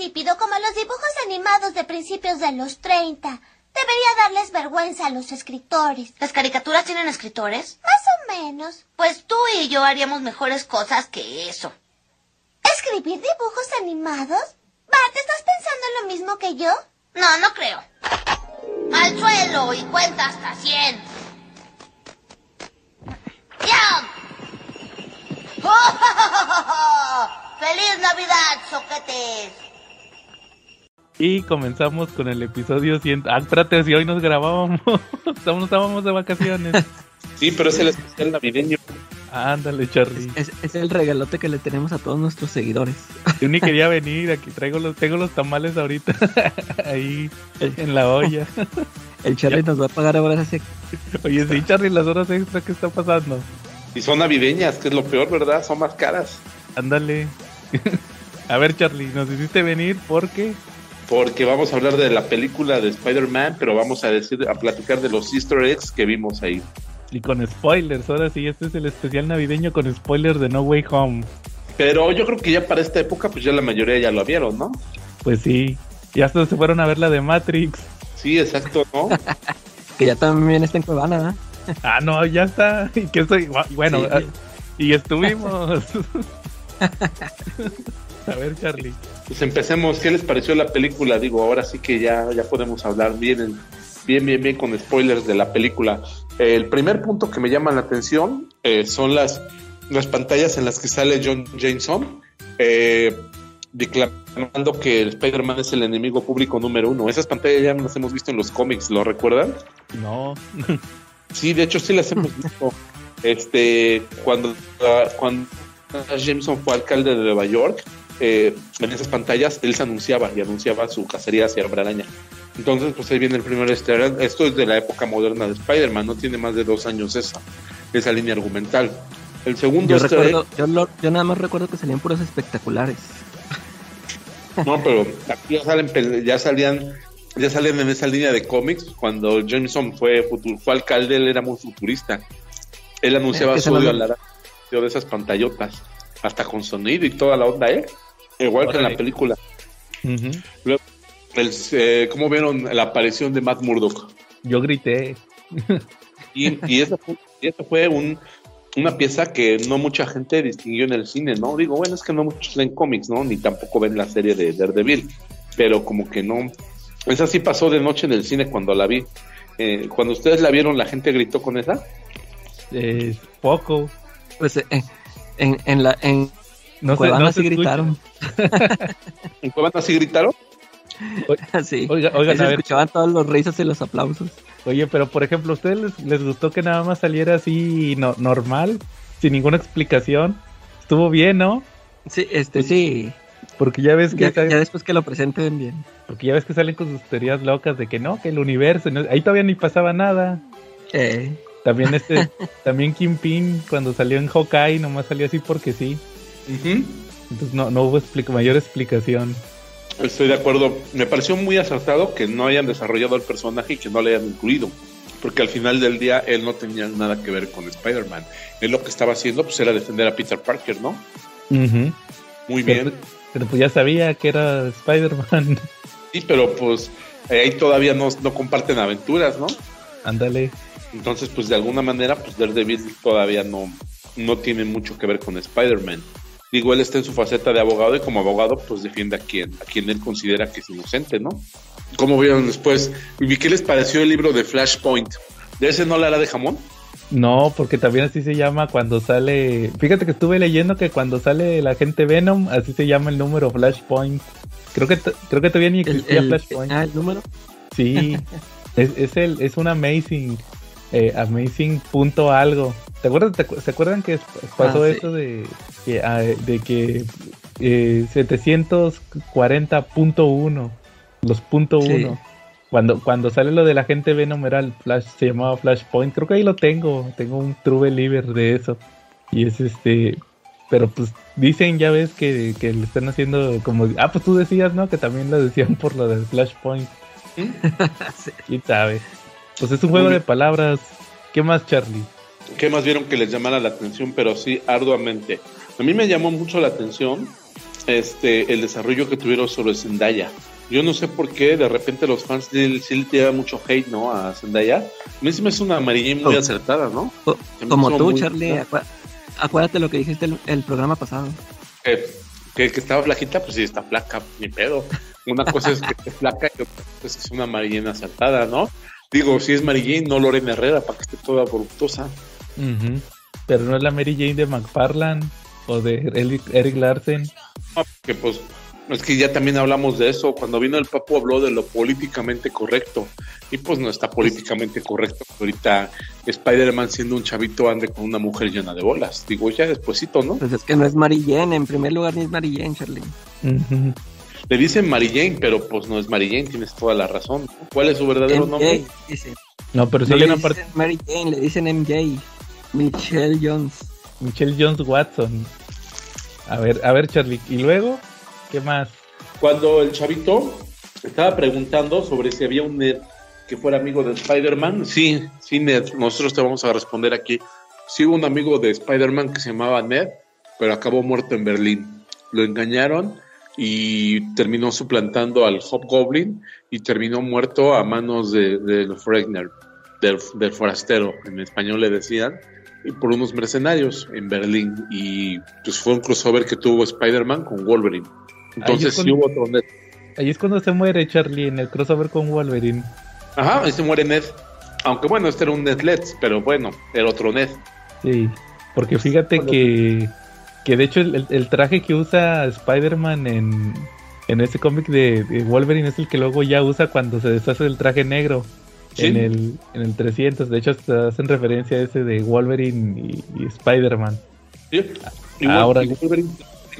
insípido como los dibujos animados de principios de los 30. Debería darles vergüenza a los escritores. ¿Las caricaturas tienen escritores? Más o menos. Pues tú y yo haríamos mejores cosas que eso. ¿Escribir dibujos animados? Bart, ¿estás pensando en lo mismo que yo? No, no creo. Al suelo y cuenta hasta 100. ¡Ya! ¡Feliz Navidad, soquetes! Y comenzamos con el episodio 100. Ah, espérate, si hoy nos grabábamos. Estamos, estábamos de vacaciones. Sí, pero es el especial navideño. Ándale, Charlie. Es, es el regalote que le tenemos a todos nuestros seguidores. Yo ni quería venir, aquí traigo los, tengo los tamales ahorita. Ahí en la olla. El Charlie nos va a pagar ahora así. Oye, sí, Charlie, las horas extra, ¿qué está pasando? Y son navideñas, que es lo peor, ¿verdad? Son más caras. Ándale. A ver, Charlie, nos hiciste venir porque Porque vamos a hablar de la película de Spider-Man, pero vamos a decir, a platicar de los Easter eggs que vimos ahí. y con spoilers, ahora sí, este es el especial navideño con spoilers de No Way Home. Pero yo creo que ya para esta época, pues ya la mayoría ya lo vieron, ¿no? Pues sí, y hasta se fueron a ver la de Matrix. Sí, exacto, ¿no? Que ya también está en Cuevana, ¿eh? Ah, no, ya está. Y que soy, bueno, Sí. ah, y estuvimos. a ver, Charlie. Pues empecemos. ¿Qué les pareció la película? Digo, ahora sí que ya, ya podemos hablar bien, en- bien, bien, bien con spoilers de la película. El primer punto que me llama la atención eh, son las, las pantallas en las que sale John Jameson eh, declarando que el Spider-Man es el enemigo público número uno. Esas pantallas ya las hemos visto en los cómics, ¿lo recuerdan? No. Sí, de hecho sí las hemos visto. Este, cuando, cuando Jameson fue alcalde de Nueva York, eh, en esas pantallas él se anunciaba y anunciaba su cacería hacia Araña. Entonces, pues ahí viene el primer easter. Esto es de la época moderna de Spider-Man, no tiene más de dos años esa, esa línea argumental. El segundo Yo, recuerdo, yo, lo- yo nada más recuerdo que salían puros espectaculares. No, pero aquí ya salen, ya salían, ya salían en esa línea de cómics. Cuando Jameson fue, fue alcalde, él era muy futurista. Él anunciaba que su odio lo- a la de esas pantallotas, hasta con sonido y toda la onda, ¿eh? Igual que en la película. Luego, el, eh, ¿Cómo vieron la aparición de Matt Murdock? Yo grité. Y, y esa fue, y esa fue un, una pieza que no mucha gente distinguió en el cine, ¿no? Digo, bueno, es que no muchos leen cómics, ¿no? Ni tampoco ven la serie de Daredevil, pero como que no. Esa sí pasó de noche en el cine cuando la vi. Eh, cuando ustedes la vieron, la gente gritó con esa. Eh, poco. Pues eh, en, en la en No sé, no se sí escucha. gritaron. ¿En Cuevana sí gritaron? sí. Oiga- oigan, se a ver. escuchaban todos los risas y los aplausos. Oye, pero por ejemplo, ¿a ustedes les, les gustó que nada más saliera así no- normal? Sin ninguna explicación. Estuvo bien, ¿no? Sí, este sí. Porque ya ves que Ya, después que lo presenten bien. porque ya ves que salen con sus teorías locas de que no, que el universo, no- ahí todavía ni pasaba nada. Eh, También este, también Kingpin cuando salió en Hawkeye nomás salió así porque sí. Entonces no, no hubo explica- mayor explicación. Estoy de acuerdo. Me pareció muy acertado que no hayan desarrollado el personaje y que no le hayan incluido. Porque al final del día él no tenía nada que ver con Spider-Man. Él lo que estaba haciendo pues era defender a Peter Parker, ¿no? Ujú. Muy Pero, bien. pero pues ya sabía que era Spider-Man. Sí, pero pues eh, ahí todavía no, no comparten aventuras, ¿no? Ándale. Entonces, pues de alguna manera, pues Daredevil todavía no, no tiene mucho que ver con Spider-Man. Digo, él está en su faceta de abogado y como abogado, pues defiende a quien, a quien él considera que es inocente, ¿no? ¿Cómo vieron después? ¿Y qué les pareció el libro de Flashpoint? ¿De ese no la hará de jamón? No, porque también así se llama cuando sale. Fíjate que estuve leyendo que cuando sale el agente Venom, así se llama el número Flashpoint. Creo que creo que todavía ni el, existía el- Flashpoint. ah, el número. Sí, es, es el es un amazing eh, amazing punto algo. ¿Te acuerdas? te ¿Se acuerdan que pasó Ah, sí. eso de que ah, de que eh, 740.1 los punto Sí. uno cuando cuando sale lo del agente Venom era el Flash se llamaba Flashpoint. Creo que ahí lo tengo. Tengo un True Believer de eso. Y es este pero pues dicen, ya ves, que, que le están haciendo como... Ah, pues tú decías, ¿no? Que también lo decían por lo del Flashpoint. Sí. ¿Quién sabe? Pues es un juego de palabras. ¿Qué más, Charlie? ¿Qué más vieron que les llamara la atención? Pero sí, arduamente. A mí me llamó mucho la atención este, el desarrollo que tuvieron sobre Zendaya. Yo no sé por qué de repente los fans sí le tiran mucho hate, ¿no? A Zendaya. A mí sí me es una amarilla muy Oh. acertada, ¿no? Me Como tú, Charlie, acu- acuérdate lo que dijiste el, el programa pasado. Que, que, que estaba flaquita, pues sí, está flaca, ni pedo. Una cosa es que esté flaca y otra cosa es que es una amarillena acertada, ¿no? Digo, si es Jane, no Lorena Herrera, para que esté toda voluptuosa. Pero no es la Mary Jane de McFarlane o de Eric, Larsen. No, que pues es que ya también hablamos de eso. Cuando vino el Papu habló de lo políticamente correcto. Y pues no está políticamente correcto. que Ahorita Spider-Man siendo un chavito ande con una mujer llena de bolas. Digo, ya despuesito, ¿no? Pues es que no es Mary Jane, en primer lugar ni es Mary Jane, Charlie. Le dicen Mary Jane, pero pues no es Mary Jane, tienes toda la razón. ¿Cuál es su verdadero nombre? MJ, dice. No, pero sí No hay le una dicen parte. Mary Jane, le dicen MJ. Michelle Jones. Michelle Jones Watson. A ver, a ver, Charlie. ¿Y luego? ¿Qué más? Cuando el chavito estaba preguntando sobre si había un Ned que fuera amigo de Spider-Man, sí, sí, Ned, nosotros te vamos a responder aquí. Sí, hubo un amigo de Spider-Man que se llamaba Ned, pero acabó muerto en Berlín. Lo engañaron y terminó suplantando al Hobgoblin y terminó muerto a manos de, del Fregner, del, del forastero, en español le decían, por unos mercenarios en Berlín. Y pues fue un crossover que tuvo Spider-Man con Wolverine. Entonces Ahí sí hubo otro Ned. Ahí es cuando se muere Charlie en el crossover con Wolverine. Ajá, ahí se muere Ned. Aunque bueno, este era un Ned Let's, pero bueno, era otro Ned. Sí, porque fíjate que, que de hecho el, el- el traje que usa Spider-Man en, en ese cómic de, de Wolverine es el que luego ya usa cuando se deshace del traje negro Sí. en, el, en el 300. De hecho, hasta hacen referencia a ese de Wolverine y, y Spider-Man. ¿sí? Y Ahora- y Wolverine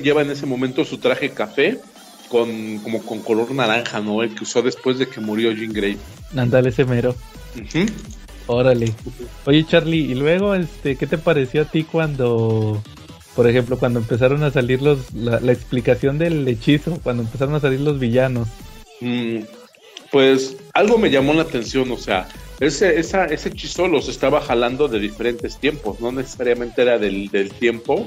lleva en ese momento su traje café con como con color naranja, ¿no? El que usó después de que murió Jean Grey. Ándale ese mero. Órale. Oye, Charlie, y luego, este, ¿qué te pareció a ti cuando, por ejemplo, cuando empezaron a salir los, la, la explicación del hechizo, cuando empezaron a salir los villanos? Mm, pues algo me llamó la atención, o sea, ese, esa, ese hechizo los estaba jalando de diferentes tiempos, no necesariamente era del, del tiempo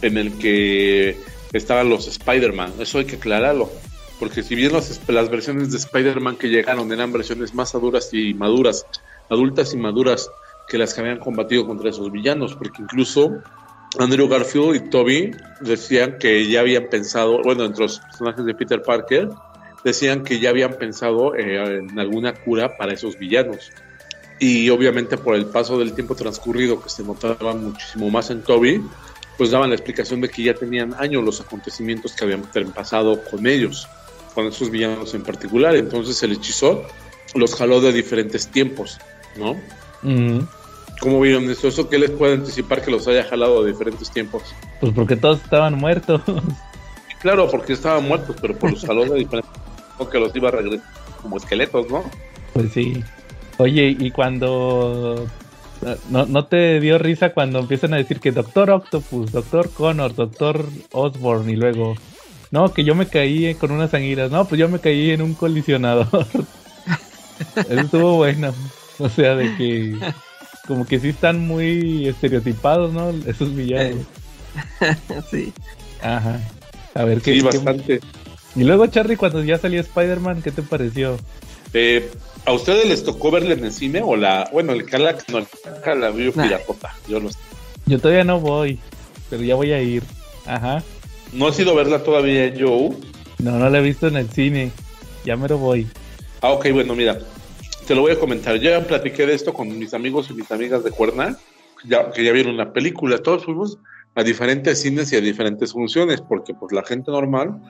en el que estaban los Spider-Man, eso hay que aclararlo, porque si bien las, las versiones de Spider-Man que llegaron eran versiones más aduras y maduras, adultas y maduras que las que habían combatido contra esos villanos, porque incluso Andrew Garfield y Toby decían que ya habían pensado, bueno, entre los personajes de Peter Parker, decían que ya habían pensado eh, en alguna cura para esos villanos. Y obviamente por el paso del tiempo transcurrido, que se notaba muchísimo más en Toby, pues daban la explicación de que ya tenían años los acontecimientos que habían pasado con ellos, con esos villanos en particular. Entonces el hechizo los jaló de diferentes tiempos, ¿no? Ujú. ¿Cómo vieron esto? ¿Eso qué les puede anticipar que los haya jalado de diferentes tiempos? Pues porque todos estaban muertos. Claro, porque estaban muertos, pero por los jaló de diferentes que los iba a regresar como esqueletos, ¿no? Pues sí. Oye, y cuando... ¿No, ¿No te dio risa cuando empiezan a decir que Doctor Octopus, Doctor Connor, Doctor Osborne y luego... No, que yo me caí eh, con unas anguilas. No, pues yo me caí en un colisionador. Eso estuvo bueno. O sea, de que... Como que sí están muy estereotipados, ¿no? Esos villanos. sí. Ajá. A ver qué... Sí, qué- bastante. Y luego, Charlie, cuando ya salió Spider-Man, ¿qué te pareció? Eh, ¿A ustedes les tocó verla en el cine o la... Bueno, el Cala, no, el Cala la vio Nah. piratota. Yo lo sé. Yo todavía no voy, pero ya voy a ir. Ajá. No he sido verla todavía yo. No, no la he visto en el cine. Ya me lo voy. Ah, ok, bueno, mira, te lo voy a comentar. Yo ya platiqué de esto con mis amigos y mis amigas de Cuerna, ya, que ya vieron la película. Todos fuimos a diferentes cines y a diferentes funciones, porque pues la gente normal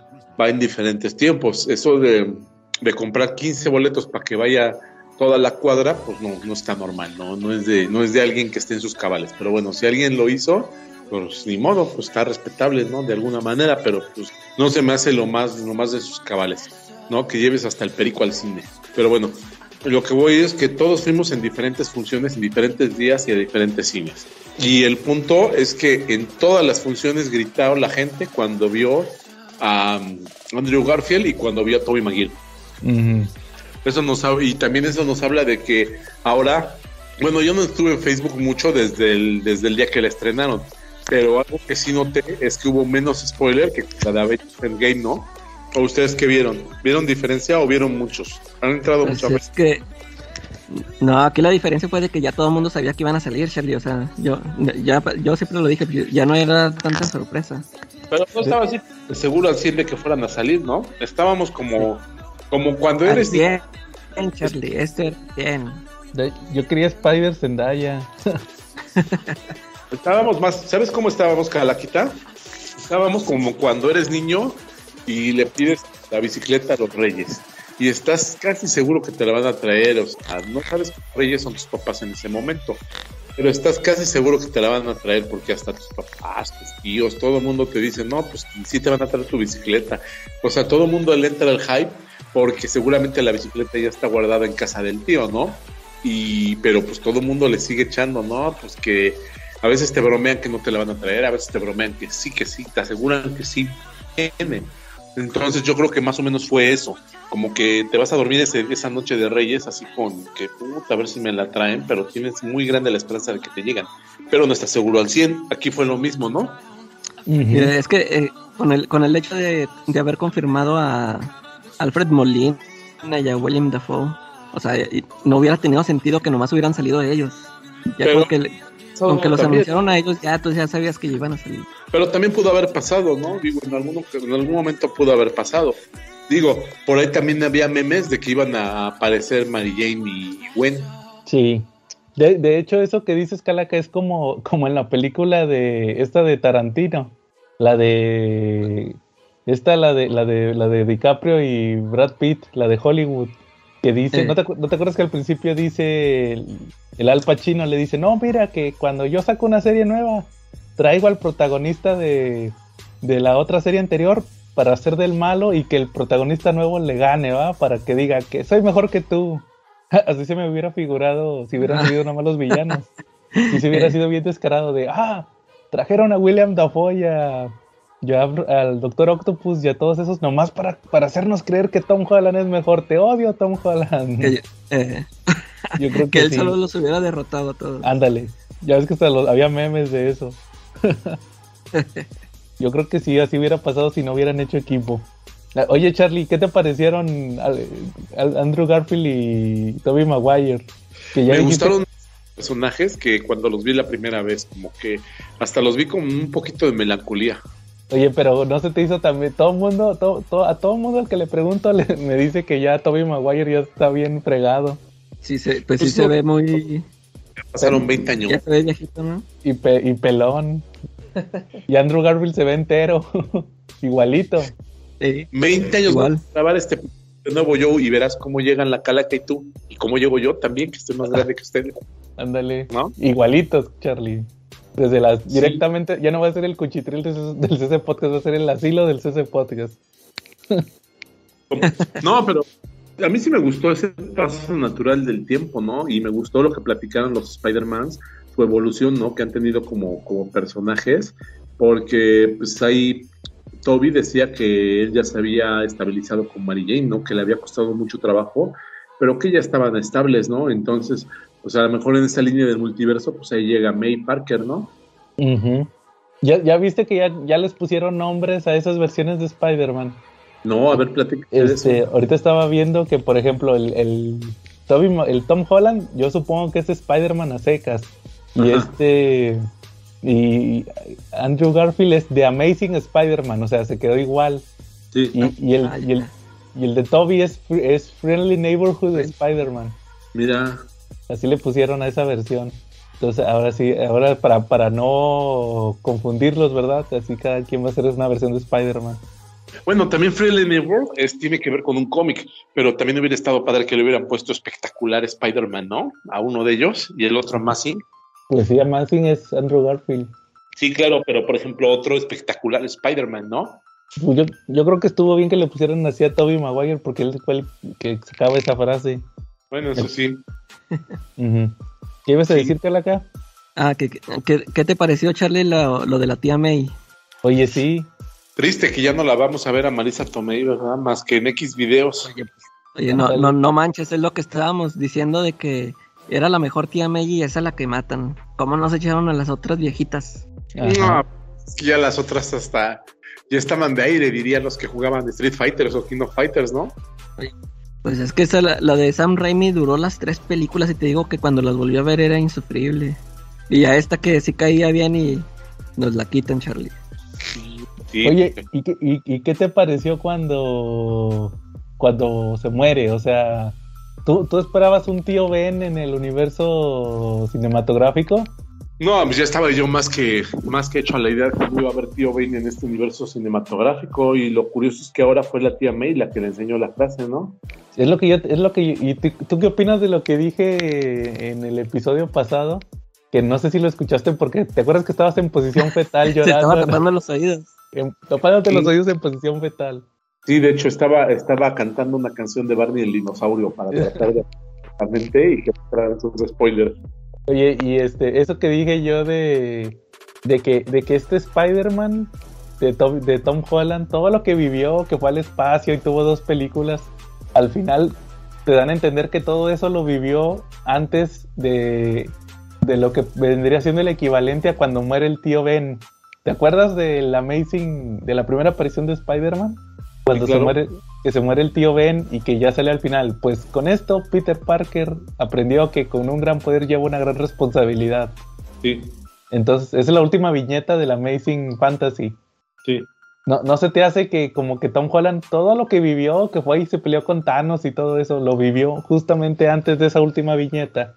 va en diferentes tiempos. Eso de, de comprar 15 boletos para que vaya toda la cuadra, pues no, no está normal, ¿no? No es, de, no es de alguien que esté en sus cabales. Pero bueno, si alguien lo hizo, pues ni modo, pues está respetable, ¿no? De alguna manera, pero pues no se me hace lo más, lo más de sus cabales. ¿no? Que lleves hasta el perico al cine. Pero bueno, lo que voy es que todos fuimos en diferentes funciones, en diferentes días y a diferentes cines. Y el punto es que en todas las funciones gritaron la gente cuando vio a um, Andrew Garfield y cuando vio a Tobey Maguire. Ujú. Eso nos y también eso nos habla de que ahora, bueno, yo no estuve en Facebook mucho desde el, desde el día que la estrenaron, pero algo que sí noté es que hubo menos spoiler que la de Avengers Endgame, ¿no? ¿O ustedes qué vieron? ¿Vieron diferencia o vieron muchos? Han entrado Pues muchas es veces. que. No, aquí la diferencia fue de que ya todo el mundo sabía que iban a salir, Charlie. O sea, yo, ya, yo siempre lo dije, ya no era tanta sorpresa. Pero no estaba así seguro al 100 de que fueran a salir, ¿no? Estábamos como, como cuando eres Al 100, Charlie, esto era 100. De- Yo quería Spider Zendaya. Estábamos más, ¿sabes cómo estábamos, Calaquita? Estábamos como cuando eres niño y le pides la bicicleta a los reyes. Y estás casi seguro que te la van a traer, o sea, no sabes que los reyes son tus papás en ese momento, pero estás casi seguro que te la van a traer porque hasta tus papás, tus tíos, todo el mundo te dice, no, pues sí te van a traer tu bicicleta. O sea, todo el mundo le entra el hype porque seguramente la bicicleta ya está guardada en casa del tío, ¿no? Y, pero pues todo el mundo le sigue echando, ¿no? Pues que a veces te bromean que no te la van a traer, a veces te bromean que sí, que sí, te aseguran que sí viene. Entonces yo creo que más o menos fue eso, como que te vas a dormir ese- esa noche de Reyes así con que puta, a ver si me la traen, pero tienes muy grande la esperanza de que te llegan, pero no estás seguro al 100, aquí fue lo mismo, ¿no? Mira, es que eh, con, el, con el hecho de, de haber confirmado a Alfred Molina y a William Dafoe, o sea, no hubiera tenido sentido que nomás hubieran salido ellos. Ya Pero- con que, con que los También. anunciaron a ellos, ya tú ya sabías que iban a salir. Pero también pudo haber pasado, ¿no? Digo, en algún, en algún momento pudo haber pasado. Digo, por ahí también había memes de que iban a aparecer Mary Jane y Gwen. Sí. De, de hecho, eso que dices, Calaca, es como, como en la película de esta de Tarantino. La de. Esta, la de, la de la de DiCaprio y Brad Pitt, la de Hollywood. Que dice. ¿no, te, no te acuerdas que al principio dice el, el Al Pacino le dice, no, mira, que cuando yo saco una serie nueva, traigo al protagonista de, de la otra serie anterior para hacer del malo y que el protagonista nuevo le gane, ¿va? Para que diga que soy mejor que tú. Así se me hubiera figurado si hubieran sido nomás los villanos. Y si hubiera sido bien descarado de, ah, trajeron a William Dafoe a, y a- al Doctor Octopus y a todos esos nomás para, para hacernos creer que Tom Holland es mejor. Te odio, Tom Holland. Que, eh, Yo creo que que él sí. solo los hubiera derrotado a todos. Ándale. Ya ves que hasta los- había memes de eso. Yo creo que sí, así hubiera pasado si no hubieran hecho equipo. Ah, Oye, Charlie, ¿qué te parecieron al- al- Andrew Garfield y Tobey Maguire? Que ya Me dijiste- gustaron personajes que cuando los vi la primera vez, como que hasta los vi con un poquito de melancolía. Oye, pero no se te hizo también. Todo el mundo, todo, todo- a todo mundo al que le pregunto le- me dice que ya Tobey Maguire ya está bien fregado. Sí, se, pues sí Pues se ve muy... Pasaron 20 años. Ya se ve viejito, ¿no? Y, pe- y pelón. y Andrew Garfield se ve entero. Igualito. Sí. 20 años Igual. para grabar este de nuevo yo y verás cómo llegan la calaca y tú. Y cómo llego yo también, que estoy más grande que usted. Ándale. ¿No? Igualitos, Charlie. Desde las Sí. directamente, ya no va a ser el cuchitril del del CC Podcast, va a ser el asilo del CC Podcast. No, pero a mí sí me gustó ese paso natural del tiempo, ¿no? Y me gustó lo que platicaron los Spider-Mans, su evolución, ¿no? Que han tenido como, como personajes, porque pues ahí Toby decía que él ya se había estabilizado con Mary Jane, ¿no? Que le había costado mucho trabajo, pero que ya estaban estables, ¿no? Entonces, pues a lo mejor en esa línea del multiverso, pues ahí llega May Parker, ¿no? Ujú. ¿Ya, ya viste que ya, ya les pusieron nombres a esas versiones de Spider-Man. No, a ver, platica. Este, ahorita estaba viendo que, por ejemplo, el, el, Tobey Ma- el Tom Holland, yo supongo que es Spider-Man a secas. Y Ajá. este. Y Andrew Garfield es The Amazing Spider-Man, o sea, se quedó igual. Sí, Y, y el, y, el, y el de Toby es, es Friendly Neighborhood Spider-Man. mira, Así le pusieron a esa versión. Entonces, ahora sí, ahora para, para no confundirlos, ¿verdad? Así cada quien va a hacer una versión de Spider-Man. Bueno, también Friendly Neighbor es, tiene que ver con un cómic, pero también hubiera estado padre que le hubieran puesto espectacular Spider-Man, ¿no? A uno de ellos y el otro a Massing. Pues sí, Amazing es Andrew Garfield. Sí, claro, pero por ejemplo, otro espectacular Spider-Man, ¿no? Pues Yo, yo creo que estuvo bien que le pusieran así a Toby Maguire porque él fue el que sacaba esa frase. Bueno, eso sí. ¿Qué ibas a Sí. decir, Calaca? Ah, ¿qué, qué, qué te pareció, Charlie, lo, lo de la tía May? Oye, sí. Triste que ya no la vamos a ver a Marisa Tomei, ¿verdad? Más que en X videos. Oye, no, Ándale. no, no manches, es lo que estábamos diciendo de que era la mejor tía May y esa es la que matan. ¿Cómo no se echaron a las otras viejitas? No, es que ya las otras hasta ya estaban de aire, dirían los que jugaban Street Fighters o King of Fighters, ¿no? Pues es que esa, la, la, de Sam Raimi duró las tres películas y te digo que cuando las volví a ver era insufrible. Y a esta que sí caía bien y nos la quitan, Charlie. Sí. Oye, ¿y qué, y, y qué te pareció cuando, cuando se muere? O sea, ¿tú, ¿tú esperabas un tío Ben en el universo cinematográfico? No, pues ya estaba yo más que, más que hecho a la idea de que no iba a haber tío Ben en este universo cinematográfico y lo curioso es que ahora fue la tía May la que le enseñó la clase, ¿no? Es lo que yo, es lo que yo, ¿y tú, tú qué opinas de lo que dije en el episodio pasado? Que no sé si lo escuchaste porque te acuerdas que estabas en posición fetal llorando. Se estaba tapando los oídos. En, tapándote sí. los oídos en posición fetal. Sí, de hecho estaba, estaba cantando una canción de Barney el dinosaurio para tratar de mente y que traer sus spoilers. Oye, y este, eso que dije yo de, de que, de que este Spider-Man de Tom, de Tom Holland, todo lo que vivió, que fue al espacio y tuvo dos películas, al final te dan a entender que todo eso lo vivió antes de, de lo que vendría siendo el equivalente a cuando muere el tío Ben. ¿Te acuerdas del Amazing, de la primera aparición de Spider-Man? Cuando claro. se muere, que se muere el tío Ben y que ya sale al final. Pues con esto Peter Parker aprendió que con un gran poder lleva una gran responsabilidad. Sí. Entonces, esa es la última viñeta del Amazing Fantasy. Sí. No, no se te hace que como que Tom Holland todo lo que vivió, que fue y se peleó con Thanos y todo eso, lo vivió justamente antes de esa última viñeta.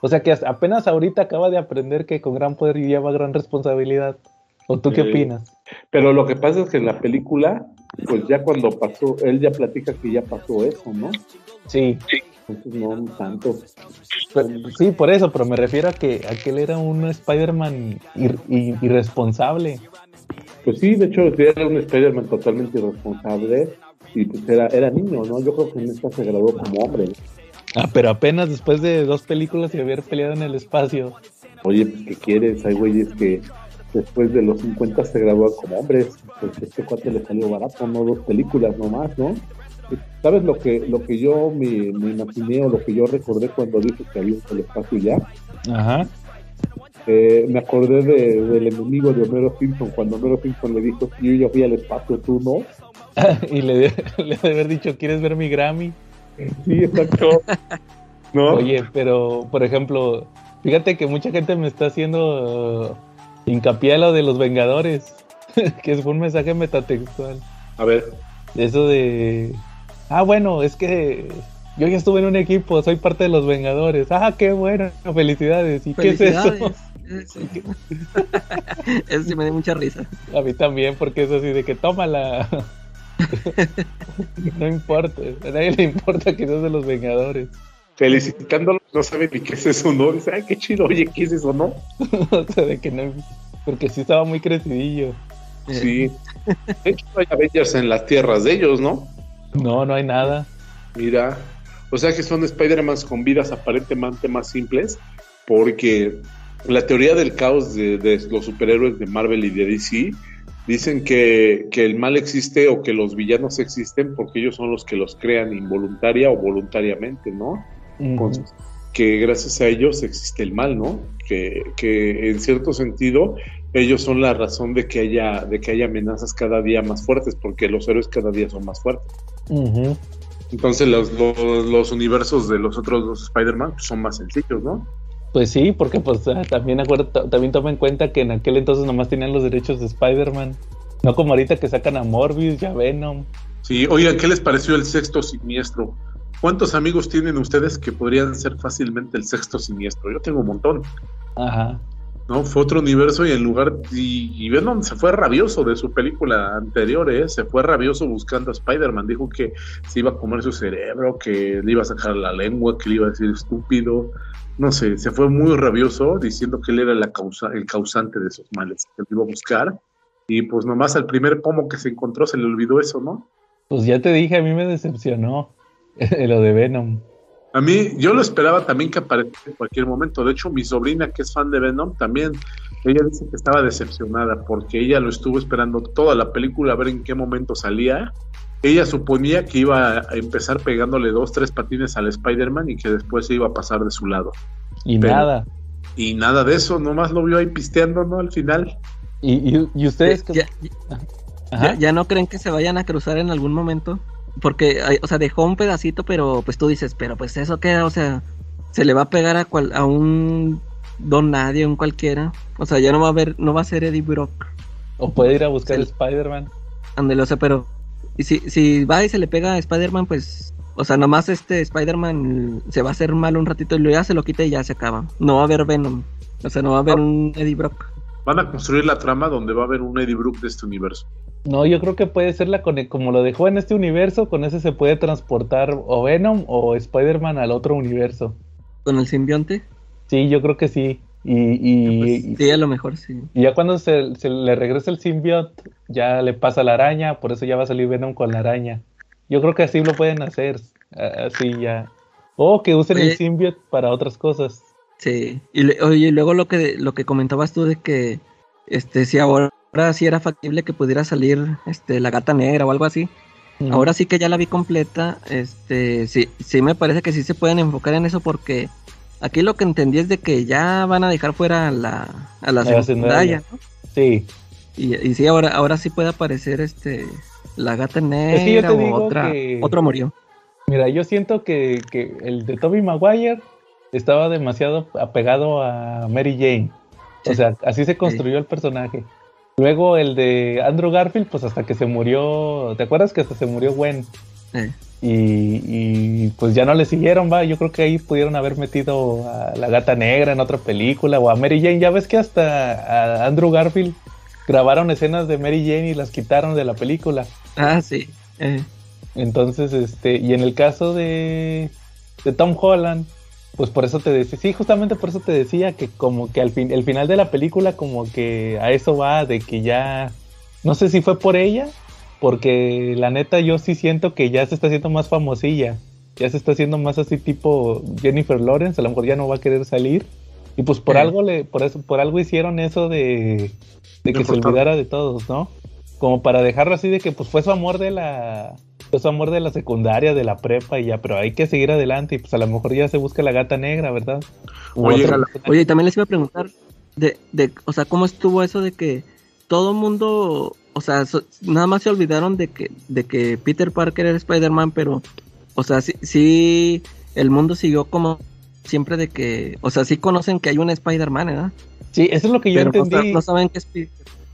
O sea que apenas ahorita acaba de aprender que con gran poder lleva gran responsabilidad. ¿O tú qué Eh, opinas? Pero lo que pasa es que en la película, pues ya cuando pasó, él ya platica que ya pasó eso, ¿no? Sí, Entonces no tanto. pero- sí, por eso, pero me refiero a que, a que él era un Spider-Man ir- ir- irresponsable. Pues sí, de hecho era un Spider-Man totalmente irresponsable y pues era, era niño, ¿no? Yo creo que en esta se graduó como hombre. Ah, pero apenas después de dos películas y haber peleado en el espacio. Oye, pues ¿qué quieres? Hay güeyes que después de los 50 se gradúan como hombres. Pues este cuate le salió barato, no dos películas nomás, ¿no? ¿Sabes lo que lo que yo me, me imaginé o lo que yo recordé cuando dije que había un espacio ya? Ajá. Eh, me acordé de, del enemigo de Homero Simpson, cuando Homero Simpson le dijo, yo ya fui al espacio, tú no. y le, de- le de haber dicho, ¿quieres ver mi Grammy? Sí, exacto. ¿No? Oye, pero, por ejemplo, fíjate que mucha gente me está haciendo uh, hincapié a lo de los Vengadores, que fue un mensaje metatextual. A ver, Eso de, ah, bueno, es que yo ya estuve en un equipo, soy parte de los Vengadores. Ah, qué bueno, felicidades. ¿Y qué es eso? Felicidades. Eso. Sí me dio mucha risa. A mí también, porque es así de que tómala. no importa, a nadie le importa que seas de los Vengadores. felicitándolo, no sabe ni qué es eso, ¿no? Dice, ay, qué chido, oye, ¿qué es eso, no? o sea, de que no, porque sí estaba muy crecidillo. Sí. De hecho, hay Avengers en las tierras de ellos, ¿no? No, no hay nada. Mira, o sea que son Spider-Man con vidas aparentemente más simples, porque la teoría del caos de, de los superhéroes de Marvel y de DC dicen que, que el mal existe o que los villanos existen porque ellos son los que los crean involuntaria o voluntariamente, ¿no? Que gracias a ellos existe el mal, ¿no? Que, que en cierto sentido ellos son la razón de que haya de que haya amenazas cada día más fuertes porque los héroes cada día son más fuertes. Entonces los, los, los universos de los otros dos Spider-Man son más sencillos, ¿no? Pues sí, porque pues ah, también acuerdo, también toma en cuenta que en aquel entonces nomás tenían los derechos de Spider-Man. No como ahorita que sacan a Morbius y a Venom. Sí, oigan, ¿qué les pareció el sexto siniestro? ¿Cuántos amigos tienen ustedes que podrían ser fácilmente el sexto siniestro? Yo tengo un montón, Ajá. ¿no? Fue otro universo y en lugar... Y, y Venom se fue rabioso de su película anterior, ¿eh? Se fue rabioso buscando a Spider-Man. Dijo que se iba a comer su cerebro, que le iba a sacar la lengua, que le iba a decir estúpido. No sé, se fue muy rabioso diciendo que él era la causa, el causante de esos males, que él iba a buscar. Y pues nomás al primer pomo que se encontró se le olvidó eso, ¿no? Pues ya te dije, a mí me decepcionó lo de Venom. A mí, yo lo esperaba también que apareciera en cualquier momento. De hecho, mi sobrina, que es fan de Venom, también, ella dice que estaba decepcionada porque ella lo estuvo esperando toda la película a ver en qué momento salía. Ella suponía que iba a empezar pegándole dos, tres patines al Spider-Man y que después se iba a pasar de su lado. Y Pero- nada. Y nada de eso, nomás lo vio ahí pisteando, ¿no? Al final. ¿Y, y, y ustedes? Ya, ya, ya, no creen que se vayan a cruzar en algún momento? Porque, o sea, dejó un pedacito, pero pues tú dices, pero pues eso queda, o sea, se le va a pegar a, cual, a un don nadie, un cualquiera. O sea, ya no va a haber, no va a ser Eddie Brock. O puede ir a buscar a Spider-Man. Ándale, o sea, pero y si, si va y se le pega a Spider-Man, pues o sea, nomás este Spider-Man se va a hacer mal un ratito y luego ya se lo quita y ya se acaba. No va a haber Venom. O sea, no va a haber un Eddie Brock. Van a construir la trama donde va a haber un Eddie Brock de este universo. No, yo creo que puede ser la como lo dejó en este universo, con ese se puede transportar o Venom o Spider-Man al otro universo. ¿Con el simbionte? Sí, yo creo que sí. Y, pues, sí, a lo mejor sí. Y ya cuando se, le regresa el simbionte, ya le pasa la araña, por eso ya va a salir Venom con la araña. Yo creo que así lo pueden hacer. Así ya. O que usen el symbiote para otras cosas. Sí. Y oye, luego lo que lo que comentabas tú de que este si ahora sí era factible que pudiera salir este la gata negra o algo así. Ahora sí que ya la vi completa, este sí sí me parece que sí se pueden enfocar en eso porque aquí lo que entendí es de que ya van a dejar fuera a la a la, secundaria, ¿no? Sí. Y, y sí ahora ahora sí puede aparecer este la gata negra o otra, otro murió. Mira, yo siento que, el de Toby Maguire estaba demasiado apegado a Mary Jane. O sea, así se construyó el personaje. Luego el de Andrew Garfield, pues hasta que se murió, ¿te acuerdas que hasta se murió Gwen? Y, pues ya no le siguieron, va. Yo creo que ahí pudieron haber metido a la gata negra en otra película o a Mary Jane. Ya ves que hasta a Andrew Garfield grabaron escenas de Mary Jane y las quitaron de la película. Ah, sí. Eh. Entonces, este, y en el caso de, de Tom Holland, pues por eso te decía, sí, justamente por eso te decía que como que al fin, el final de la película como que a eso va, de que ya, no sé si fue por ella, porque la neta yo sí siento que ya se está haciendo más famosilla, ya se está haciendo más así tipo Jennifer Lawrence, a lo mejor ya no va a querer salir, y pues por algo le, por eso, por algo hicieron eso de, de que se olvidara de todos, ¿no? Como para dejarlo así de que pues fue su amor de la fue su amor de la secundaria, de la prepa y ya, pero hay que seguir adelante y pues a lo mejor ya se busca la gata negra, ¿verdad? Oye, oye también les iba a preguntar de, de, o sea, ¿cómo estuvo eso de que todo mundo, o sea, nada más se olvidaron de que, de que Peter Parker era Spider-Man, pero, o sea, sí, sí, el mundo siguió como siempre de que, o sea, sí conocen que hay un Spider-Man, ¿verdad? Sí, eso es lo que yo entendí. No, saben qué es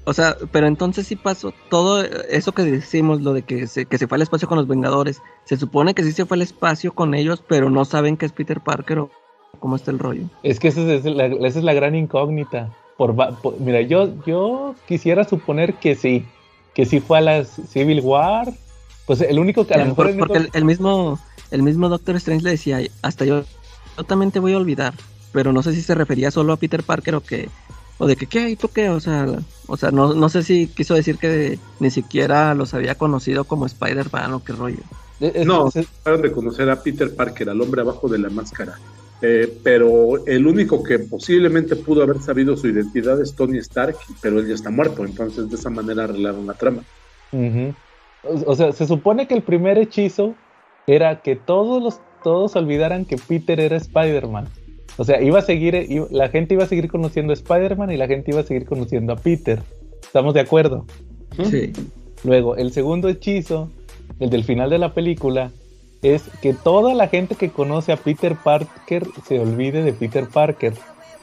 O sea, pero entonces sí pasó todo eso que decimos, lo de que se, que se fue al espacio con los Vengadores. Se supone que sí se fue al espacio con ellos, pero no saben qué es Peter Parker o cómo está el rollo. Es que esa es la, esa es la gran incógnita. Por, mira, yo, yo quisiera suponer que sí, que sí fue a la Civil War. Pues el único que a lo mejor... porque el, mismo, el mismo Doctor Strange le decía, hasta yo, yo también te voy a olvidar pero no sé si se refería solo a Peter Parker o que o de que qué y tú qué, o sea, o sea, no, no sé si quiso decir que ni siquiera los había conocido como Spider-Man o qué rollo. no, acaban de conocer a Peter Parker, al hombre abajo de la máscara. Eh, pero el único que posiblemente pudo haber sabido su identidad es Tony Stark, pero él ya está muerto, entonces de esa manera arreglaron la trama. o, sea, se supone que el primer hechizo era que todos los todos olvidaran que Peter era Spider-Man. O sea, iba a seguir, la gente iba a seguir conociendo a Spider-Man y la gente iba a seguir conociendo a Peter. ¿Estamos de acuerdo? Sí. Luego, el segundo hechizo, el del final de la película, es que toda la gente que conoce a Peter Parker se olvide de Peter Parker.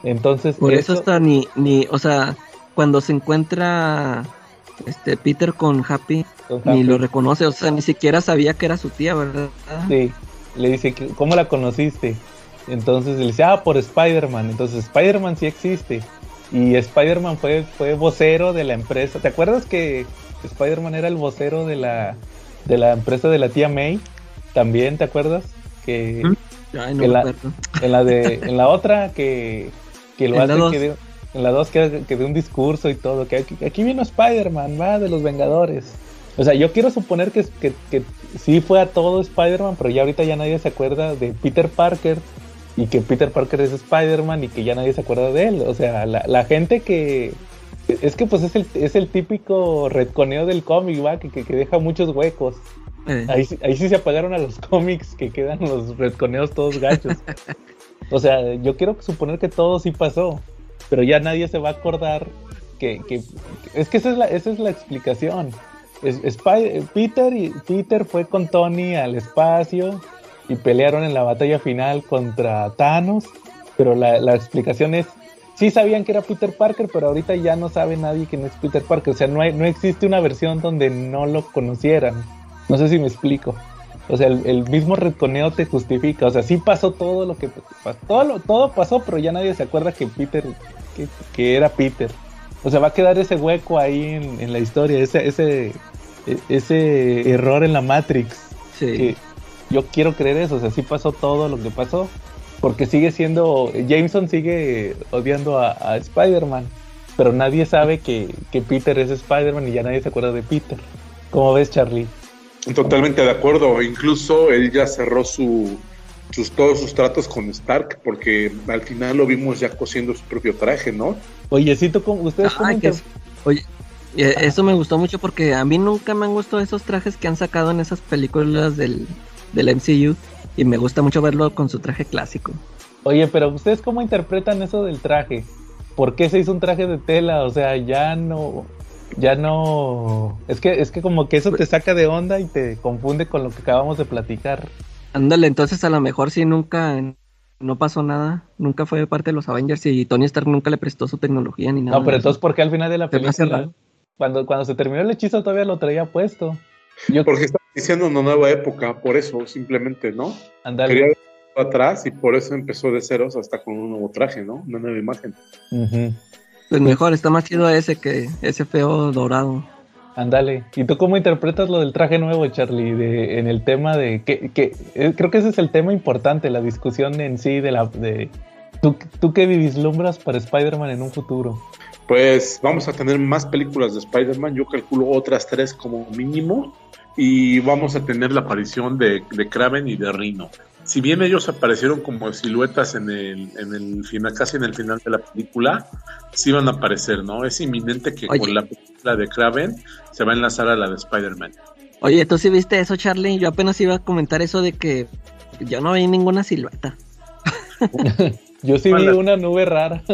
Entonces. Por eso, está ni, ni, o sea, cuando se encuentra este Peter con Happy, ni lo reconoce, o sea, ni siquiera sabía que era su tía, ¿verdad? Sí. Le dice, ¿cómo la conociste? Entonces le dice, ah, por Spider-Man. Entonces Spider-Man sí existe. Y Spider-Man fue, fue vocero de la empresa. ¿Te acuerdas que Spider-Man era el vocero de la, de la empresa de la tía May? También, ¿te acuerdas? Que, en, la, en, la, de en la otra que, que lo hace que de, en la dos que, que de un discurso y todo, que aquí, vino Spider-Man, va de los Vengadores. O sea, yo quiero suponer que, que, que sí fue a todo Spider-Man, pero ya ahorita ya nadie se acuerda de Peter Parker y que Peter Parker es Spider-Man y que ya nadie se acuerda de él. O sea, la, gente que... Es que pues es el, es el típico retconeo del cómic, ¿va? Que, que, deja muchos huecos. Eh. Ahí, ahí sí se apagaron a los cómics que quedan los retconeos todos gachos. O sea, yo quiero suponer que todo sí pasó, pero ya nadie se va a acordar que, que es que esa es la, esa es la explicación. Es, Peter y Peter fue con Tony al espacio y pelearon en la batalla final contra Thanos, pero la, la explicación es sí sabían que era Peter Parker, pero ahorita ya no sabe nadie quién es Peter Parker. O sea, no, hay, no existe una versión donde no lo conocieran. No sé si me explico. O sea, el, mismo reconeo te justifica. O sea, sí pasó todo lo que todo, todo pasó, pero ya nadie se acuerda que Peter, que, era Peter. O sea, va a quedar ese hueco ahí en, la historia, ese, ese, ese error en la Matrix. Sí. Yo quiero creer eso. O sea, sí pasó todo lo que pasó, porque sigue siendo, Jameson sigue odiando a, Spider-Man, pero nadie sabe que, Peter es Spider-Man y ya nadie se acuerda de Peter. ¿Cómo ves, Charlie? Totalmente de acuerdo. Incluso él ya cerró su, sus, todos sus tratos con Stark, porque al final lo vimos ya cosiendo su propio traje, ¿no? Oye, sí, ustedes Oye, eso me gustó mucho porque a mí nunca me han gustado esos trajes que han sacado en esas películas del, del MCU y me gusta mucho verlo con su traje clásico. Oye, pero ustedes cómo interpretan eso del traje? ¿Por qué se hizo un traje de tela? O sea, ya no, ya no, es que es que como que eso te saca de onda y te confunde con lo que acabamos de platicar. Ándale, entonces a lo mejor si nunca no pasó nada, nunca fue parte de los Avengers y Tony Stark nunca le prestó su tecnología ni nada. No, pero entonces ¿por qué al final de la película cuando cuando se terminó el hechizo todavía lo traía puesto? Porque está diciendo una nueva época, por eso, simplemente, ¿no? Andale. Quería atrás y por eso empezó de ceros hasta con un nuevo traje, ¿no? Una nueva imagen. Pues mejor, está más chido ese que ese feo dorado. Andale. ¿Y tú cómo interpretas lo del traje nuevo, Charlie? De, en el tema de que, que eh, creo que ese es el tema importante, la discusión en sí de la de tú, tú qué vislumbras para Spider-Man en un futuro. Pues vamos a tener más películas de Spider-Man, yo calculo otras tres como mínimo y vamos a tener la aparición de, de Kraven y de Rhino. Si bien ellos aparecieron como siluetas en el, en el final, casi en el final de la película, sí van a aparecer, ¿no? Es inminente que con la película de Kraven se va a enlazar a la de Spider-Man. Oye, ¿tú sí viste eso, Charlie? Yo apenas iba a comentar eso de que yo no vi ninguna silueta. yo sí vi una nube rara.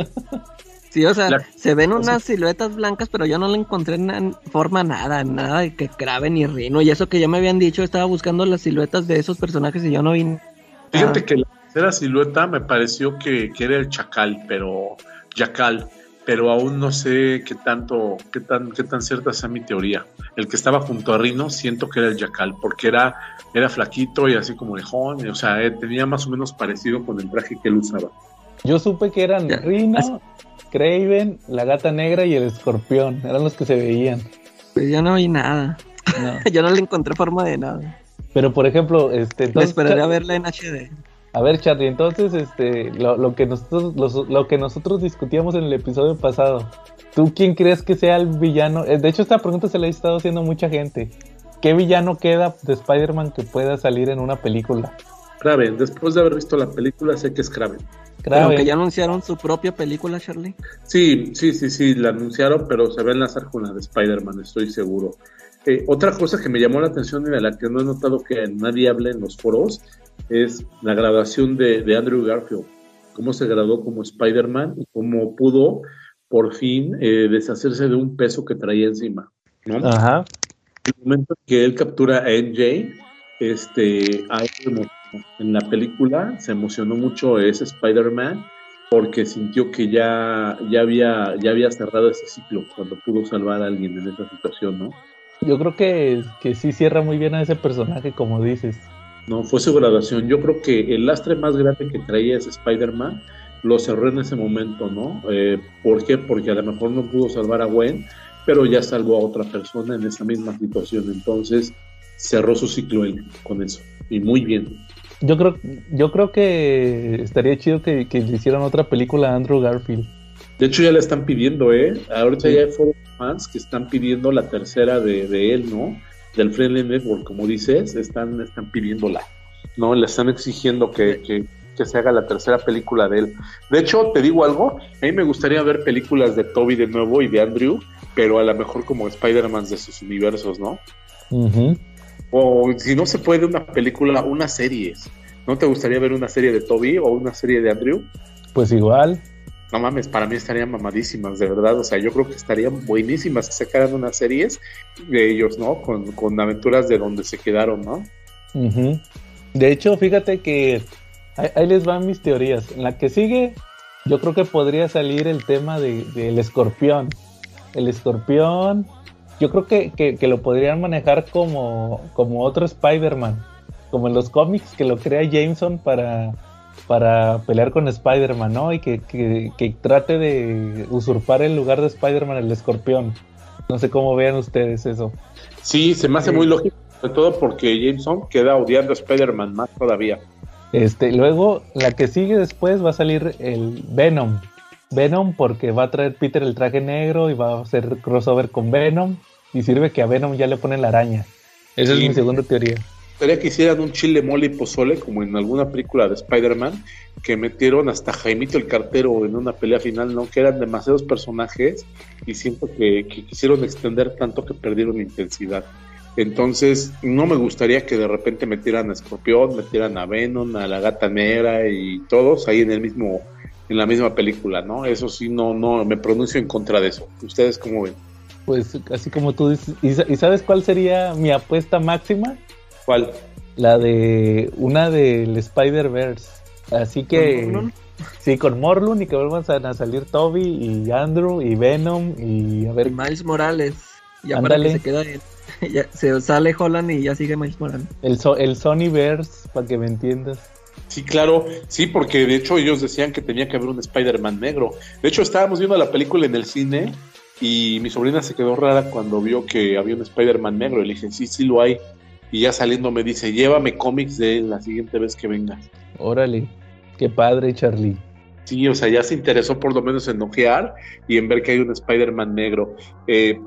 Sí, o sea, se ven unas siluetas blancas, pero yo no le encontré en forma nada, nada de que Kraven ni Rino. Y eso que ya me habían dicho, estaba buscando las siluetas de esos personajes y yo no vi. Fíjate que la tercera silueta me pareció que, que, era el chacal, pero Yacal, pero aún no sé qué tanto, qué tan, qué tan cierta sea mi teoría. El que estaba junto a Rino siento que era el Yacal, porque era, era flaquito y así como lejón, o sea, eh, tenía más o menos parecido con el traje que él usaba. Yo supe que eran Rino, Craven, la gata negra y el escorpión. Eran los que se veían. Pues yo no vi nada. yo no le encontré forma de nada. Pero por ejemplo, este. Entonces, esperaré a verla en HD. A ver, Charlie, entonces, este, lo, que nosotros, lo que nosotros discutíamos en el episodio pasado. ¿Tú quién crees que sea el villano? Eh, de hecho, esta pregunta se la ha estado haciendo mucha gente. ¿Qué villano queda de Spider-Man que pueda salir en una película? Kraven, después de haber visto la película, sé que es Kraven. Pero que ya anunciaron su propia película, Charlie. Sí, sí, sí, sí, la anunciaron, pero se va a enlazar con la de Spider-Man, estoy seguro. Eh, otra cosa que me llamó la atención y de la que no he notado que nadie hable en los foros es la graduación de, Andrew Garfield. Cómo se graduó como Spider-Man y cómo pudo por fin eh, deshacerse de un peso que traía encima. Ajá. El momento que él captura a NJ, este, hay en la película se emocionó mucho ese Spider-Man porque sintió que ya, ya, había, ya había cerrado ese ciclo cuando pudo salvar a alguien en esa situación, ¿no? Yo creo que, que sí cierra muy bien a ese personaje, como dices. No, fue su graduación. Yo creo que el lastre más grande que traía ese Spider-Man lo cerró en ese momento, ¿no? Eh, ¿Por qué? Porque a lo mejor no pudo salvar a Gwen, pero ya salvó a otra persona en esa misma situación. Entonces cerró su ciclo él con eso. Y muy bien. Yo creo, yo creo que estaría chido que, que hicieran otra película a Andrew Garfield. De hecho, ya la están pidiendo, ¿eh? Ahorita ya hay fans que están pidiendo la tercera de, de, él, ¿no? Del Friendly Network, como dices, están, están pidiéndola, ¿no? Le están exigiendo que, que, que, se haga la tercera película de él. De hecho, te digo algo, a mí me gustaría ver películas de Toby de nuevo y de Andrew, pero a lo mejor como Spider-Man de sus universos, ¿no? O si no se puede una película, una serie. ¿No te gustaría ver una serie de Toby o una serie de Andrew? Pues igual. No mames, para mí estarían mamadísimas, de verdad. O sea, yo creo que estarían buenísimas que sacaran unas series de ellos, ¿no? Con, con aventuras de donde se quedaron, ¿no? De hecho, fíjate que ahí, ahí les van mis teorías. En la que sigue, yo creo que podría salir el tema de- del escorpión. El escorpión, yo creo que, que- que lo podrían manejar como, como otro Spider-Man. Como en los cómics que lo crea Jameson para, para pelear con Spider-Man, ¿no? Y que, que- que trate de usurpar el lugar de Spider-Man el escorpión. No sé cómo vean ustedes eso. Sí, se me hace muy lógico, sobre todo porque Jameson queda odiando a Spider-Man más todavía. Este, luego, la que sigue después va a salir el Venom. Venom porque va a traer Peter el traje negro y va a hacer crossover con Venom. Y sirve que a Venom ya le ponen la araña. Esa es mi segunda teoría. Gustaría que hicieran un chile mole y pozole como en alguna película de Spider-Man que metieron hasta Jaimito el cartero en una pelea final, ¿no? Que eran demasiados personajes y siento que, que quisieron extender tanto que perdieron intensidad. Entonces, no me gustaría que de repente metieran a Escorpión, metieran a Venom, a la Gata Negra y todos ahí en el mismo, en la misma película, ¿no? Eso sí, no, no, me pronuncio en contra de eso. ¿Ustedes cómo ven? Pues así como tú dices. ¿Y, sa- y sabes cuál sería mi apuesta máxima? ¿Cuál? La de una del Spider-Verse. Así que... ¿Con Morlun? Sí, con Morlun y que vuelvan a, salir Toby y Andrew y Venom y a ver... Miles Morales. Ya para Ándale. que se queda ya se sale Holland y ya sigue Miles Morales. El, so- el Sonyverse, para que me entiendas. Sí, claro, sí, porque de hecho ellos decían que tenía que haber un Spider-Man negro. De hecho, estábamos viendo la película en el cine y mi sobrina se quedó rara cuando vio que había un Spider-Man negro. Y le dije, sí, sí lo hay. Y ya saliendo me dice, llévame cómics de él la siguiente vez que venga. Órale, qué padre, Charlie. Sí, o sea, ya se interesó por lo menos en ojear y en ver que hay un Spider-Man negro. Eh,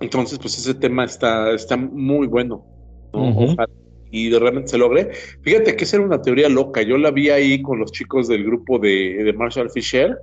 entonces, pues ese tema está, está muy bueno. Ojalá y de realmente se logre. Fíjate que esa era una teoría loca. Yo la vi ahí con los chicos del grupo de, de Marshall Fisher.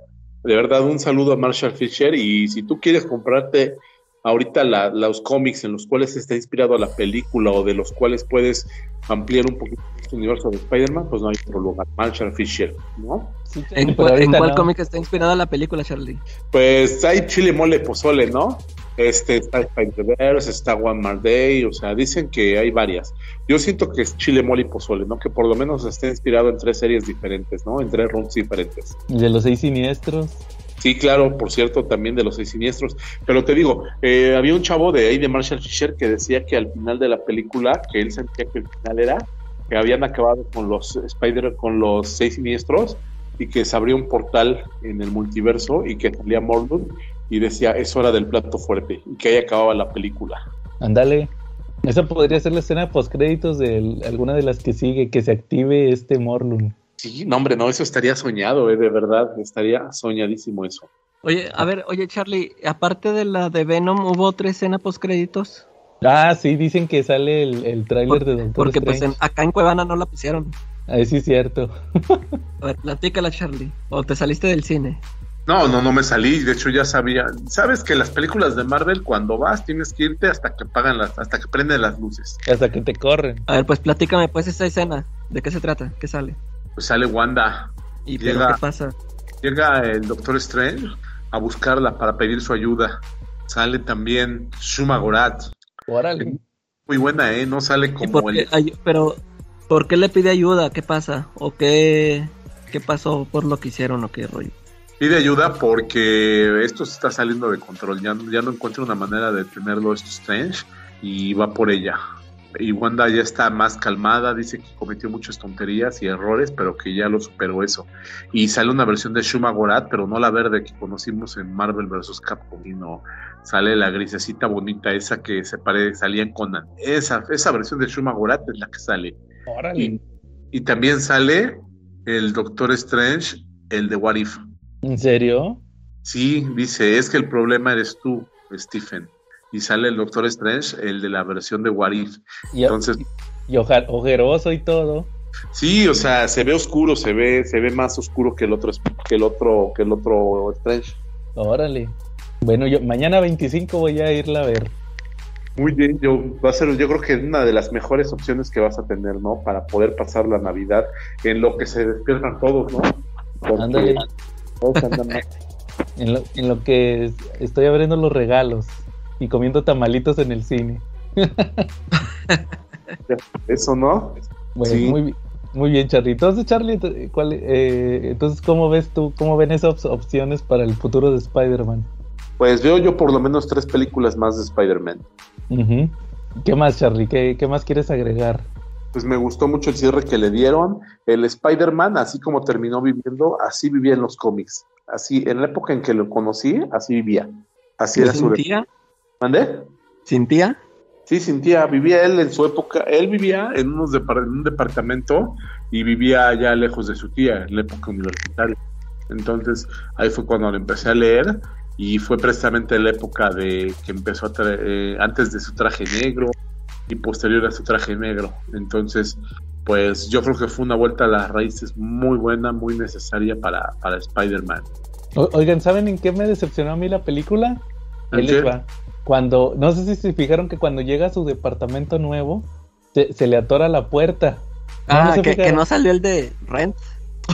De verdad, un saludo a Marshall Fisher. Y si tú quieres comprarte ahorita la- los cómics en los cuales está inspirado la película o de los cuales puedes ampliar un poquito este universo de Spider-Man, pues no hay otro lugar. Marshall Fisher, ¿no? Sí, ¿En, cuál- en ahorita cuál no. cómic está inspirada la película, Charlie? Pues hay chile mole pozole, ¿no? Este está Spider-Verse, está One More Day, o sea, dicen que hay varias. Yo siento que es chile mole y pozole, ¿no? Que por lo menos está inspirado en tres series diferentes, ¿no? En tres runs diferentes. Y de los seis siniestros. Sí, claro, por cierto, también de los seis siniestros. Pero te digo, eh, había un chavo de ahí de Marshall Fisher que decía que al final de la película, que él sentía que el final era que habían acabado con los Spider, con los seis siniestros y que se abrió un portal en el multiverso y que salía Morlun y decía es hora del plato fuerte y que ahí acababa la película. Ándale. Esa podría ser la escena post créditos de el- alguna de las que sigue, que se active este Morlun. Sí, no, hombre, no, eso estaría soñado, eh, de verdad, estaría soñadísimo eso. Oye, a ver, oye, Charlie, aparte de la de Venom, ¿hubo otra escena post créditos? Ah, sí, dicen que sale el, el tráiler de Doctor Porque pues en- acá en Cuevana no la pusieron. Ah, sí, es cierto. A ver, platícala, Charlie. O te saliste del cine. No, no, no me salí. De hecho, ya sabía. Sabes que las películas de Marvel, cuando vas, tienes que irte hasta que pagan las, hasta que prenden las luces. Hasta que te corren. A ver, pues platícame pues esa escena. ¿De qué se trata? ¿Qué sale? Pues sale Wanda. ¿Y pero Llega- qué pasa? Llega el Doctor Strange a buscarla para pedir su ayuda. Sale también Shuma Gorath. Órale. Muy buena, ¿eh? No sale ¿Y como por qué, el. ay- pero, ¿por qué le pide ayuda? ¿Qué pasa? ¿O qué, qué pasó por lo que hicieron o qué rollo? Pide ayuda porque esto se está saliendo de control. Ya, ya no encuentra una manera de detenerlo esto Strange y va por ella. Y Wanda ya está más calmada, dice que cometió muchas tonterías y errores, pero que ya lo superó eso. Y sale una versión de Shuma Gorath, pero no la verde que conocimos en Marvel vs. Capcom, sino sale la grisecita bonita, esa que se pare, salía en Conan. Esa, esa versión de Shuma Gorath es la que sale. Órale. Y, y también sale el Doctor Strange, el de What If. ¿En serio? Sí, dice, es que el problema eres tú, Stephen. Y sale el Doctor Strange, el de la versión de What If. Y, Entonces, y oja- ojeroso y todo. sí, o sea, se ve oscuro, se ve, se ve más oscuro que el otro, que el otro, que el otro Strange. Órale. Bueno, yo mañana 25 voy a irla a ver. Muy bien, yo va a ser, yo creo que es una de las mejores opciones que vas a tener, ¿no? Para poder pasar la Navidad en lo que se despiertan todos, ¿no? Porque. Todos andan. En lo, en lo que estoy abriendo los regalos y comiendo tamalitos en el cine. Eso, ¿no? Bueno, Sí. muy, muy bien, Charlie. Entonces, Charlie, ent- ¿cuál, eh, entonces, ¿cómo ves tú, cómo ven esas opciones para el futuro de Spider-Man? Pues veo yo por lo menos tres películas más de Spider-Man. ¿Qué más, Charlie? ¿Qué, qué más quieres agregar? Pues me gustó mucho el cierre que le dieron. El Spider-Man, así como terminó viviendo, así vivía en los cómics. Así, en la época en que lo conocí, así vivía. Así era su... ¿Sin tía? ¿Mandé? ¿Sin tía? Sí, sentía, vivía él en su época, él vivía en, unos en un departamento y vivía allá lejos de su tía, en la época universitaria. Entonces ahí fue cuando lo empecé a leer y fue precisamente la época de que empezó a traer, eh, antes de su traje negro y posterior a su traje negro. Entonces, pues yo creo que fue una vuelta a las raíces muy buena, muy necesaria para, para Spider-Man. Oigan, ¿saben en qué me decepcionó a mí la película? Va. Cuando, no sé si se fijaron que cuando llega a su departamento nuevo, se, se le atora la puerta. No, Ah, no que, que no salió el de Rent.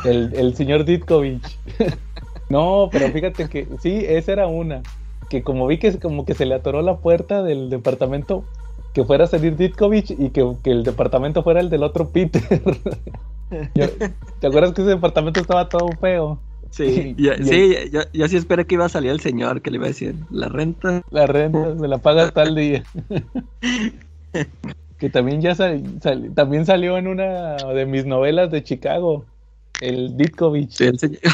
El, el señor Ditkovich. no, pero fíjate que sí, esa era una. Que como vi que como que se le atoró la puerta del departamento, que fuera a salir Ditkovich y que, que el departamento fuera el del otro Peter. Yo- ¿Te acuerdas que ese departamento estaba todo feo? Sí, Y- yo, y sí yo, yo sí esperé que iba a salir el señor que le iba a decir la renta. La renta se la pagas tal día. que también ya sal- sal- también salió en una de mis novelas de Chicago, el Ditkovich. Sí, el señor.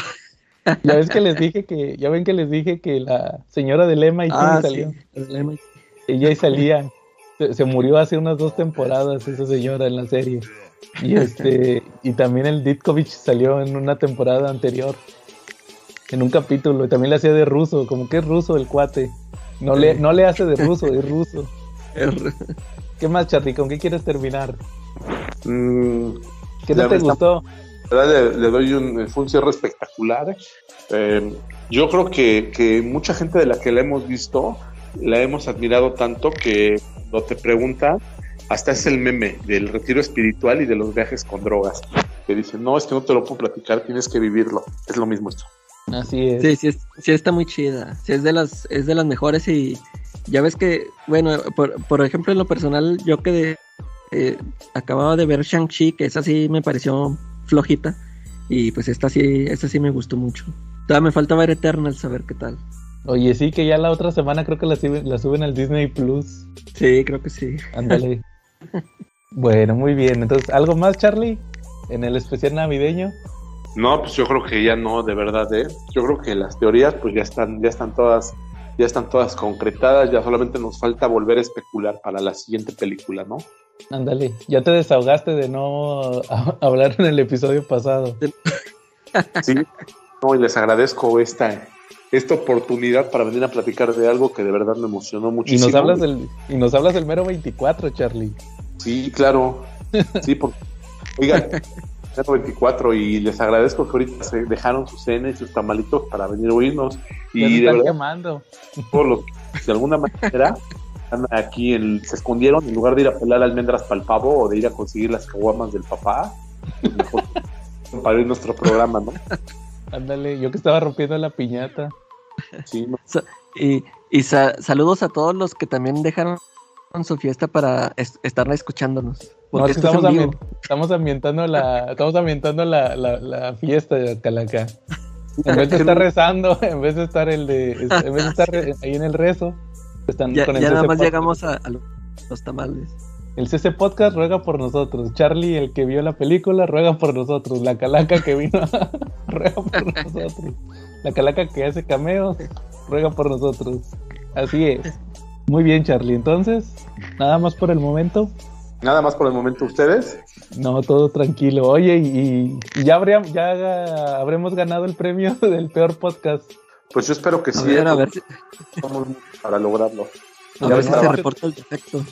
Ya ves que les dije que, ya ven que les dije que la señora del MIT Ah, salió. el. Ella ahí salía. Se, se murió hace unas dos temporadas esa señora en la serie. Y este, y también el Ditkovich salió en una temporada anterior. En un capítulo. Y también le hacía de ruso, como que es ruso el cuate. No le, no le hace de ruso, es ruso. ¿Qué más, Charly? ¿Con qué quieres terminar? Mm, ¿Qué no te gustó? ¿verdad? Le, le doy un, fue un cierre espectacular. Eh, yo creo que, que mucha gente de la que la hemos visto la hemos admirado tanto que no te pregunta, hasta es el meme del retiro espiritual y de los viajes con drogas. Que dicen, no, es que no te lo puedo platicar, tienes que vivirlo. Es lo mismo esto. Así es. Sí, sí, es- sí está muy chida. Sí, es de las, es de las mejores y ya ves que, bueno, por, por ejemplo, en lo personal, yo que de- eh, acababa de ver Shang-Chi, que esa sí me pareció flojita, y pues esta sí, esta sí me gustó mucho. Todavía me falta ver Eternals, a ver qué tal. Oye, sí, que ya la otra semana creo que la, suben- la suben al Disney Plus. Sí, creo que sí. Ándale. bueno, muy bien. Entonces, ¿algo más, Charlie? En el especial navideño. No, pues yo creo que ya no, de verdad, ¿eh? Yo creo que las teorías pues ya están, ya están todas, ya están todas concretadas, ya solamente nos falta volver a especular para la siguiente película, ¿no? Ándale. Ya te desahogaste de no hablar en el episodio pasado. Sí, no, y les agradezco esta, esta oportunidad para venir a platicar de algo que de verdad me emocionó Y muchísimo. nos hablas del, y nos hablas del mero 24, Charlie. Sí, claro. Sí, porque, oigan, es 24 y les agradezco que ahorita se dejaron sus cenas y sus tamalitos para venir a oírnos. Y de están verdad, quemando. todos los que de alguna manera están aquí, en- se escondieron en lugar de ir a pelar almendras para el pavo o de ir a conseguir las caguamas del papá. pues mejor para ir nuestro programa, ¿no? Ándale, yo que estaba rompiendo la piñata. Sí. Y, y sa- saludos a todos los que también dejaron su fiesta para es- estar escuchándonos. No, es que es estamos, vivo. ambien- estamos ambientando la, estamos ambientando la, la, la fiesta de Calaca. En vez de estar rezando, en vez de estar el de, en vez de estar ahí en el rezo, están Ya, con el ya nada más llegamos a, a lo- los tamales. El CC Podcast ruega por nosotros. Charlie, el que vio la película, ruega por nosotros. La calaca que vino, ruega por nosotros. La calaca que hace cameos, ruega por nosotros. Así es. Muy bien, Charlie. Entonces, nada más por el momento. Nada más por el momento ustedes. No, todo tranquilo. Oye, y, y ya, habría, ya habremos ganado el premio del peor podcast. Pues yo espero que A sí. ver, a ver, para lograrlo. a Ya ver si se reporta el defecto.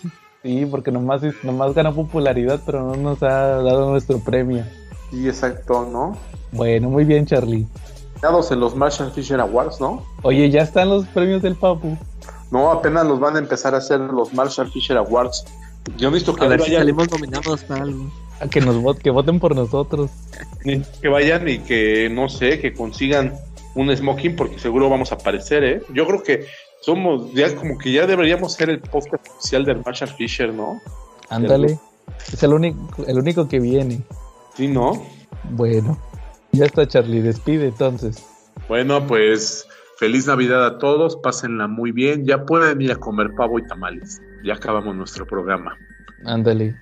Sí, porque nomás, nomás ganó popularidad, pero no nos ha dado nuestro premio. Sí, exacto, ¿no? Bueno, muy bien, Charlie. Dados en los Martian Fisher Awards, ¿no? Oye, ya están los premios del Papu. No, apenas los van a empezar a hacer los Marshall Fisher Awards. Yo necesito que A ver si vayan, salimos nominados para algo. A que nos voten, que voten por nosotros. que vayan y que, no sé, que consigan un smoking porque seguro vamos a aparecer, ¿eh? Yo creo que somos, ya como que ya deberíamos ser el podcast oficial del Marshall Fisher, ¿no? Ándale. Es el único, el único que viene. Sí, ¿no? Bueno. Ya está, Charlie. Despide entonces. Bueno, pues feliz Navidad a todos, pásenla muy bien, ya pueden ir a comer pavo y tamales. Ya acabamos nuestro programa. Ándale.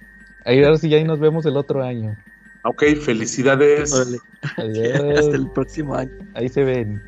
Ahí ahora sí ya ahí nos vemos el otro año. Ok, felicidades. Órale. Adiós. Hasta el próximo año. Ahí se ven.